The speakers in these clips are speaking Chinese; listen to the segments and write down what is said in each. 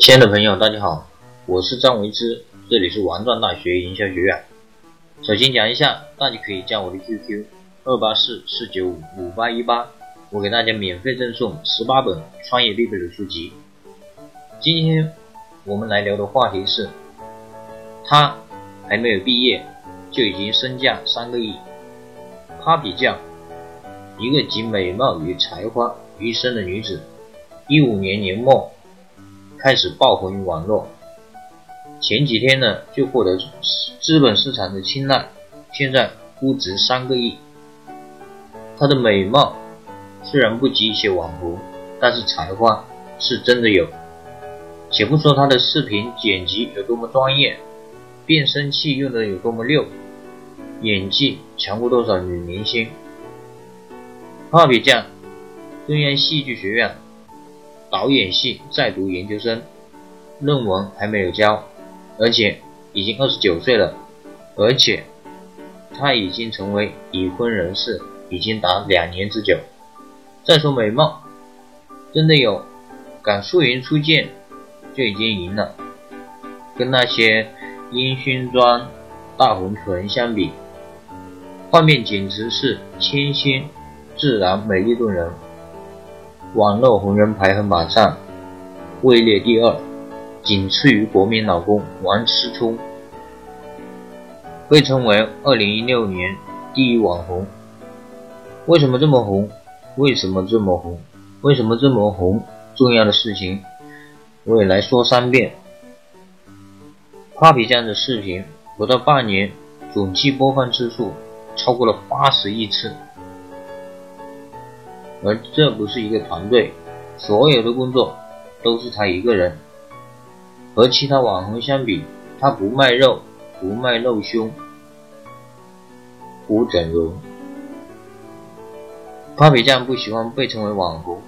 亲爱的朋友，大家好，我是张维之，这里是王庄大学营销学院。首先讲一下，大家可以加我的 QQ 二八四四九五五八一八，我给大家免费赠送十八本创业必备的书籍。今天我们来聊的话题是，他还没有毕业就已经身价三个亿。Papi 酱，一个集美貌与才华于一身的女子，一五年年末。开始爆红于网络，前几天呢就获得资本市场的青睐，现在估值三个亿。她的美貌虽然不及一些网红，但是才华是真的有。且不说她的视频剪辑有多么专业，变声器用的有多么溜，演技强过多少女明星。Papi 酱，中央戏剧学院。导演系在读研究生，论文还没有交，而且已经二十九岁了，而且他已经成为已婚人士，已经达两年之久。再说美貌，真的有敢素颜出镜就已经赢了，跟那些烟熏妆、大红唇相比，画面简直是清新、自然、美丽动人。网络红人排行榜上位列第二，仅次于国民老公王思聪，被称为二零一六年第一网红。为什么这么红？为什么这么红？为什么这么红？重要的事情我也来说三遍。Papi 酱的视频不到半年，总计播放次数超过了八十亿次。而这不是一个团队，所有的工作都是他一个人。和其他网红相比，他不卖肉，不卖露胸，不整容。Papi 酱不喜欢被称为网红，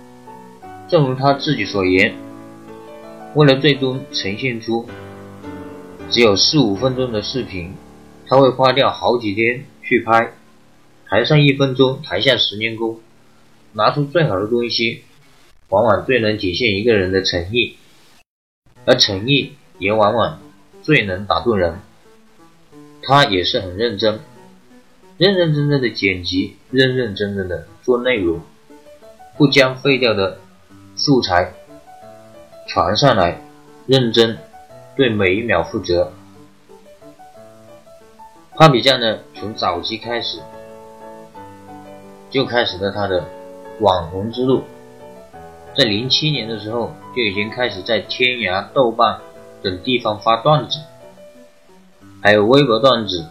正如他自己所言，为了最终呈现出只有四五分钟的视频，他会花掉好几天去拍，台上一分钟，台下十年功。拿出最好的东西，往往最能体现一个人的诚意，而诚意也往往最能打动人。他也是很认真，认认真真的剪辑，认认真真的做内容，不将废掉的素材传上来，认真对每一秒负责。帕比酱呢，从早期开始就开始了他的。网红之路，在零七年的时候就已经开始在天涯、豆瓣等地方发段子，还有微博段子、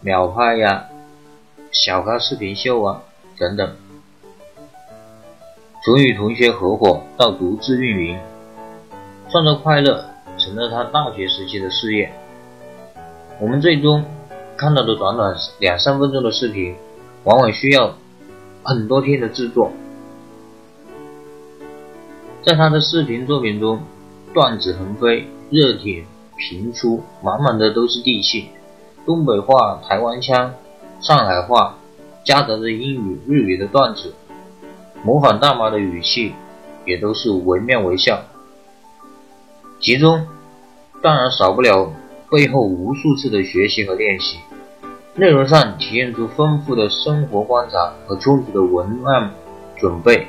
秒拍呀、小咖视频秀啊等等。从与同学合伙到独自运营，创造快乐成了他大学时期的事业。我们最终看到的短短两三分钟的视频，往往需要很多天的制作。在他的视频作品中，段子横飞，热点频出，满满的都是地气，东北话、台湾腔、上海话，夹杂着英语、日语的段子，模仿大妈的语气，也都是惟妙惟肖。其中，当然少不了背后无数次的学习和练习，内容上体现出丰富的生活观察和充足的文案准备。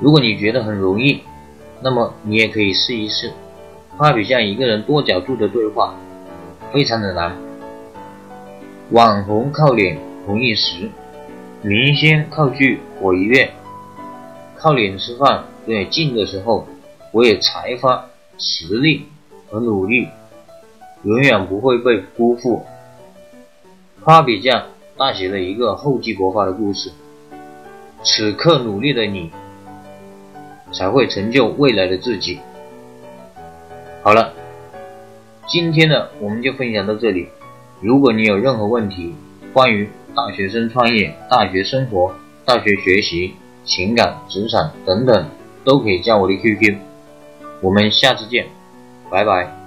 如果你觉得很容易，那么你也可以试一试。画比像一个人多角度的对话，非常的难。网红靠脸红一时，明星靠剧火一月。靠脸吃饭，对近的时候，我也才华、实力和努力，永远不会被辜负。画比匠大写了一个厚积薄发的故事。此刻努力的你。才会成就未来的自己。好了，今天呢我们就分享到这里。如果你有任何问题，关于大学生创业、大学生活、大学学习、情感、职场等等，都可以加我的 QQ。我们下次见，拜拜。